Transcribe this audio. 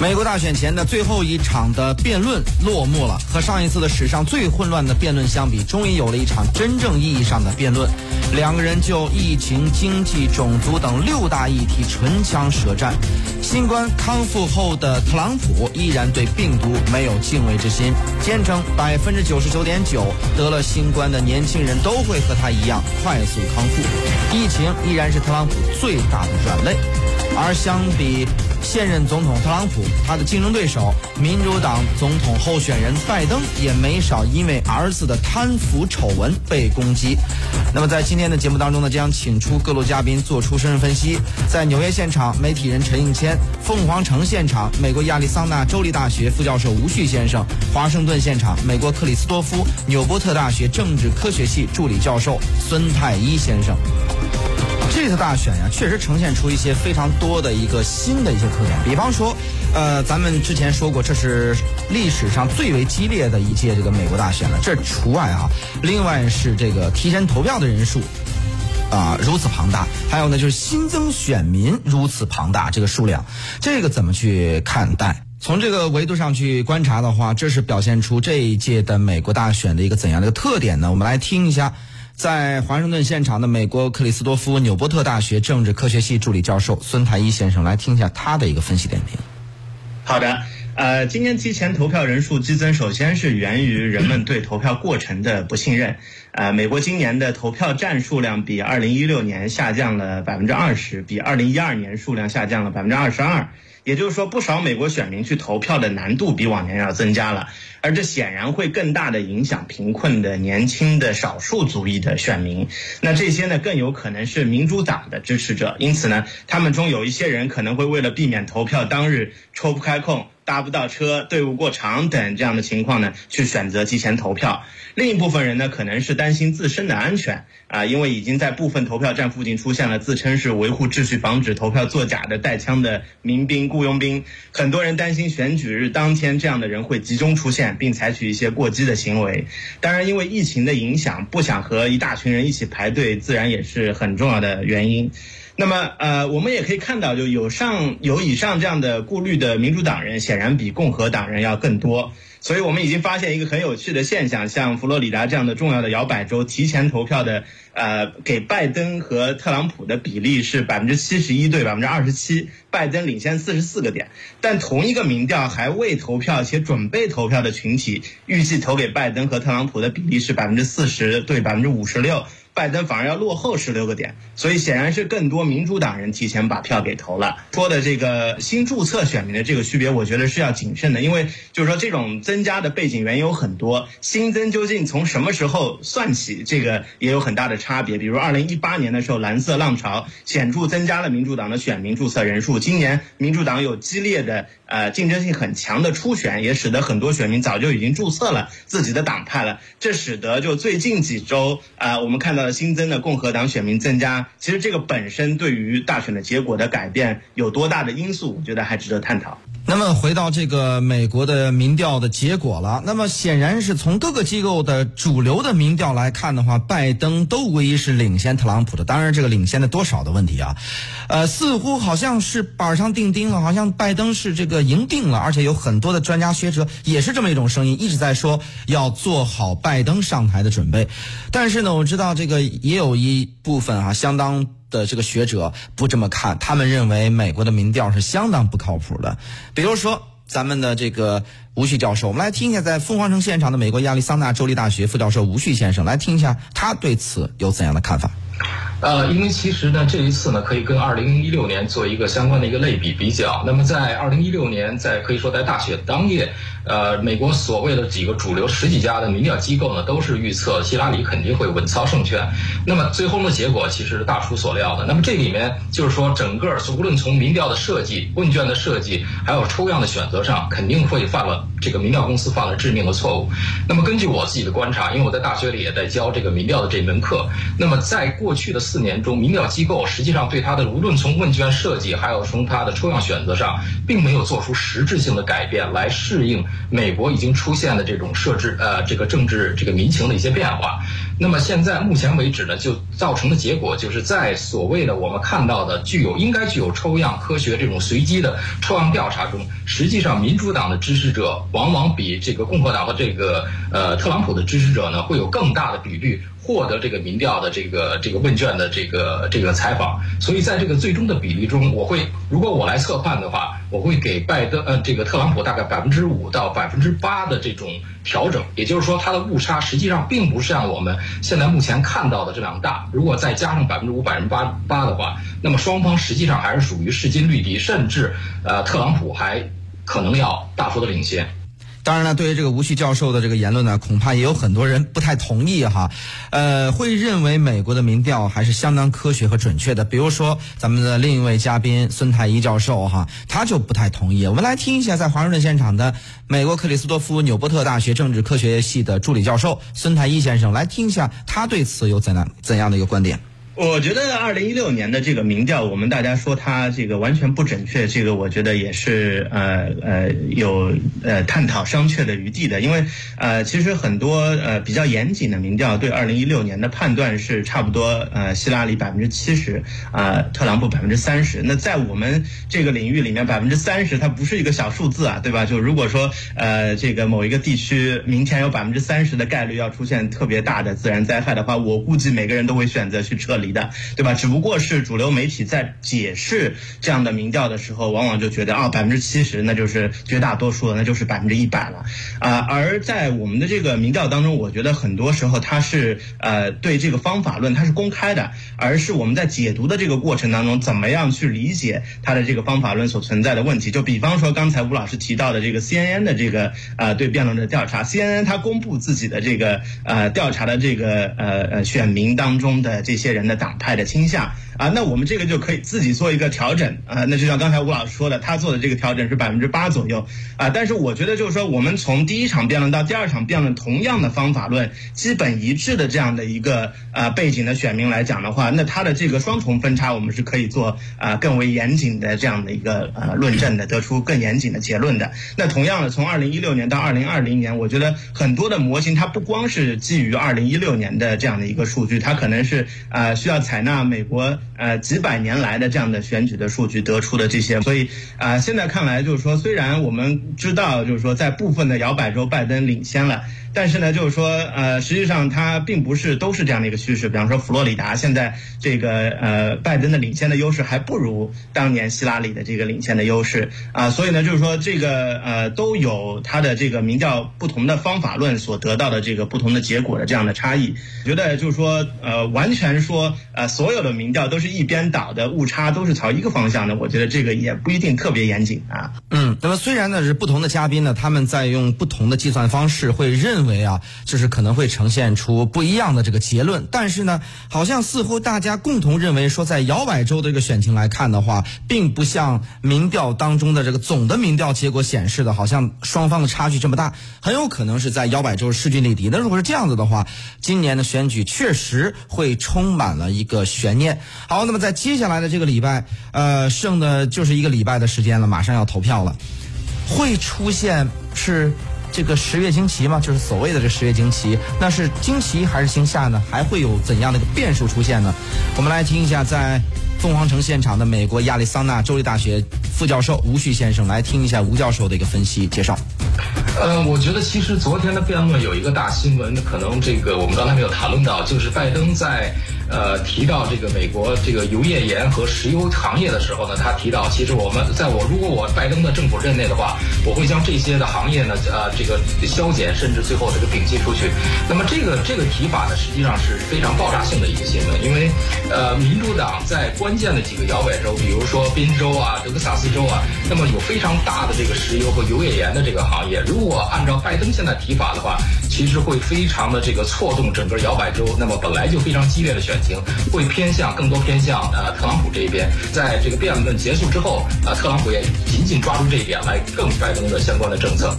美国大选前的最后一场的辩论落幕了，和上一次的史上最混乱的辩论相比，终于有了一场真正意义上的辩论。两个人就疫情、经济、种族等六大议题唇枪舌战。新冠康复后的特朗普依然对病毒没有敬畏之心，坚称百分之九十九点九得了新冠的年轻人都会和他一样快速康复。疫情依然是特朗普最大的软肋，而相比。现任总统特朗普，他的竞争对手民主党总统候选人拜登也没少因为儿子的贪腐丑闻被攻击。那么在今天的节目当中呢，将请出各路嘉宾做出深入分析。在纽约现场，媒体人陈应谦；凤凰城现场，美国亚利桑那州立大学副教授吴旭先生；华盛顿现场，美国克里斯多夫纽波特大学政治科学系助理教授孙太一先生。这次大选呀，确实呈现出一些非常多的一个新的一些特点。比方说，呃，咱们之前说过，这是历史上最为激烈的一届这个美国大选了，这除外啊。另外是这个提前投票的人数啊如此庞大，还有呢就是新增选民如此庞大，这个数量，这个怎么去看待？从这个维度上去观察的话，这是表现出这一届的美国大选的一个怎样的一个特点呢？我们来听一下。在华盛顿现场的美国克里斯多夫纽波特大学政治科学系助理教授孙台一先生，来听一下他的一个分析点评。好的，呃，今年提前投票人数激增，首先是源于人们对投票过程的不信任。呃，美国今年的投票站数量比二零一六年下降了百分之二十，比二零一二年数量下降了百分之二十二。也就是说，不少美国选民去投票的难度比往年要增加了，而这显然会更大的影响贫困的年轻的少数族裔的选民。那这些呢，更有可能是民主党的支持者，因此呢，他们中有一些人可能会为了避免投票当日抽不开空。搭不到车、队伍过长等这样的情况呢，去选择提前投票。另一部分人呢，可能是担心自身的安全啊，因为已经在部分投票站附近出现了自称是维护秩序、防止投票作假的带枪的民兵、雇佣兵。很多人担心选举日当天这样的人会集中出现，并采取一些过激的行为。当然，因为疫情的影响，不想和一大群人一起排队，自然也是很重要的原因。那么，呃，我们也可以看到，就有上有以上这样的顾虑的民主党人，显然比共和党人要更多。所以我们已经发现一个很有趣的现象，像佛罗里达这样的重要的摇摆州，提前投票的，呃，给拜登和特朗普的比例是百分之七十一对百分之二十七，拜登领先四十四个点。但同一个民调还未投票且准备投票的群体，预计投给拜登和特朗普的比例是百分之四十对百分之五十六。拜登反而要落后十六个点，所以显然是更多民主党人提前把票给投了。说的这个新注册选民的这个区别，我觉得是要谨慎的，因为就是说这种增加的背景原因有很多，新增究竟从什么时候算起，这个也有很大的差别。比如二零一八年的时候，蓝色浪潮显著增加了民主党的选民注册人数，今年民主党有激烈的。呃，竞争性很强的初选也使得很多选民早就已经注册了自己的党派了，这使得就最近几周啊，我们看到了新增的共和党选民增加。其实这个本身对于大选的结果的改变有多大的因素，我觉得还值得探讨。那么回到这个美国的民调的结果了，那么显然是从各个机构的主流的民调来看的话，拜登都无疑是领先特朗普的。当然，这个领先的多少的问题啊，呃，似乎好像是板上钉钉了，好像拜登是这个赢定了，而且有很多的专家学者也是这么一种声音，一直在说要做好拜登上台的准备。但是呢，我知道这个也有一部分啊，相当。的这个学者不这么看，他们认为美国的民调是相当不靠谱的。比如说，咱们的这个吴旭教授，我们来听一下在凤凰城现场的美国亚利桑那州立大学副教授吴旭先生，来听一下他对此有怎样的看法。呃，因为其实呢，这一次呢，可以跟二零一六年做一个相关的一个类比比较。那么在二零一六年，在可以说在大选当夜。呃，美国所谓的几个主流十几家的民调机构呢，都是预测希拉里肯定会稳操胜券。那么最后的结果其实是大出所料的。那么这里面就是说，整个无论从民调的设计、问卷的设计，还有抽样的选择上，肯定会犯了这个民调公司犯了致命的错误。那么根据我自己的观察，因为我在大学里也在教这个民调的这门课，那么在过去的四年中，民调机构实际上对它的无论从问卷设计，还有从它的抽样选择上，并没有做出实质性的改变来适应。美国已经出现了这种设置呃这个政治这个民情的一些变化。那么现在目前为止呢，就造成的结果就是在所谓的我们看到的具有应该具有抽样科学这种随机的抽样调查中，实际上民主党的支持者往往比这个共和党和这个呃特朗普的支持者呢会有更大的比率。获得这个民调的这个这个问卷的这个这个采访，所以在这个最终的比例中，我会如果我来测判的话，我会给拜登呃这个特朗普大概百分之五到百分之八的这种调整，也就是说它的误差实际上并不像我们现在目前看到的这样大。如果再加上百分之五百分之八八的话，那么双方实际上还是属于势均力敌，甚至呃特朗普还可能要大幅的领先。当然了，对于这个吴旭教授的这个言论呢，恐怕也有很多人不太同意哈，呃，会认为美国的民调还是相当科学和准确的。比如说咱们的另一位嘉宾孙太一教授哈，他就不太同意。我们来听一下在华盛顿现场的美国克里斯多夫纽波特大学政治科学系的助理教授孙太一先生，来听一下他对此有怎样怎样的一个观点。我觉得二零一六年的这个民调，我们大家说它这个完全不准确，这个我觉得也是呃呃有呃探讨商榷的余地的。因为呃其实很多呃比较严谨的民调对二零一六年的判断是差不多呃希拉里百分之七十啊特朗普百分之三十。那在我们这个领域里面百分之三十它不是一个小数字啊，对吧？就如果说呃这个某一个地区明天有百分之三十的概率要出现特别大的自然灾害的话，我估计每个人都会选择去撤离。的对吧？只不过是主流媒体在解释这样的民调的时候，往往就觉得啊，百分之七十那就是绝大多数了，那就是百分之一百了啊。而在我们的这个民调当中，我觉得很多时候它是呃对这个方法论它是公开的，而是我们在解读的这个过程当中，怎么样去理解它的这个方法论所存在的问题。就比方说刚才吴老师提到的这个 CNN 的这个呃对辩论的调查，CNN 它公布自己的这个呃调查的这个呃呃选民当中的这些人的。党派的倾向。啊，那我们这个就可以自己做一个调整啊。那就像刚才吴老师说的，他做的这个调整是百分之八左右啊。但是我觉得就是说，我们从第一场辩论到第二场辩论，同样的方法论、基本一致的这样的一个呃背景的选民来讲的话，那他的这个双重分差，我们是可以做啊更为严谨的这样的一个呃论证的，得出更严谨的结论的。那同样的，从二零一六年到二零二零年，我觉得很多的模型它不光是基于二零一六年的这样的一个数据，它可能是啊需要采纳美国。呃，几百年来的这样的选举的数据得出的这些，所以啊，现在看来就是说，虽然我们知道就是说，在部分的摇摆州拜登领先了。但是呢，就是说，呃，实际上它并不是都是这样的一个趋势。比方说，佛罗里达现在这个呃，拜登的领先的优势还不如当年希拉里的这个领先的优势啊。所以呢，就是说这个呃，都有它的这个民调不同的方法论所得到的这个不同的结果的这样的差异。觉得就是说，呃，完全说呃，所有的民调都是一边倒的，误差都是朝一个方向的，我觉得这个也不一定特别严谨啊。嗯，那么虽然呢是不同的嘉宾呢，他们在用不同的计算方式会认。为啊，就是可能会呈现出不一样的这个结论，但是呢，好像似乎大家共同认为说，在摇摆州的这个选情来看的话，并不像民调当中的这个总的民调结果显示的，好像双方的差距这么大，很有可能是在摇摆州势均力敌。那如果是这样子的话，今年的选举确实会充满了一个悬念。好，好那么在接下来的这个礼拜，呃，剩的就是一个礼拜的时间了，马上要投票了，会出现是。这个十月惊奇吗，就是所谓的这十月惊奇，那是惊奇还是惊吓呢？还会有怎样的一个变数出现呢？我们来听一下，在凤凰城现场的美国亚利桑那州立大学副教授吴旭先生来听一下吴教授的一个分析介绍。呃，我觉得其实昨天的辩论有一个大新闻，可能这个我们刚才没有谈论到，就是拜登在。呃，提到这个美国这个油页岩和石油行业的时候呢，他提到，其实我们在我如果我拜登的政府任内的话，我会将这些的行业呢，呃，这个削减，甚至最后这个摒弃出去。那么这个这个提法呢，实际上是非常爆炸性的一个新闻，因为呃，民主党在关键的几个摇摆州，比如说宾州啊、德克萨斯州啊，那么有非常大的这个石油和油页岩的这个行业。如果按照拜登现在提法的话，其实会非常的这个错动整个摇摆州。那么本来就非常激烈的选。会偏向更多偏向呃特朗普这一边，在这个辩论结束之后，呃特朗普也紧紧抓住这一点来更拜登的相关的政策。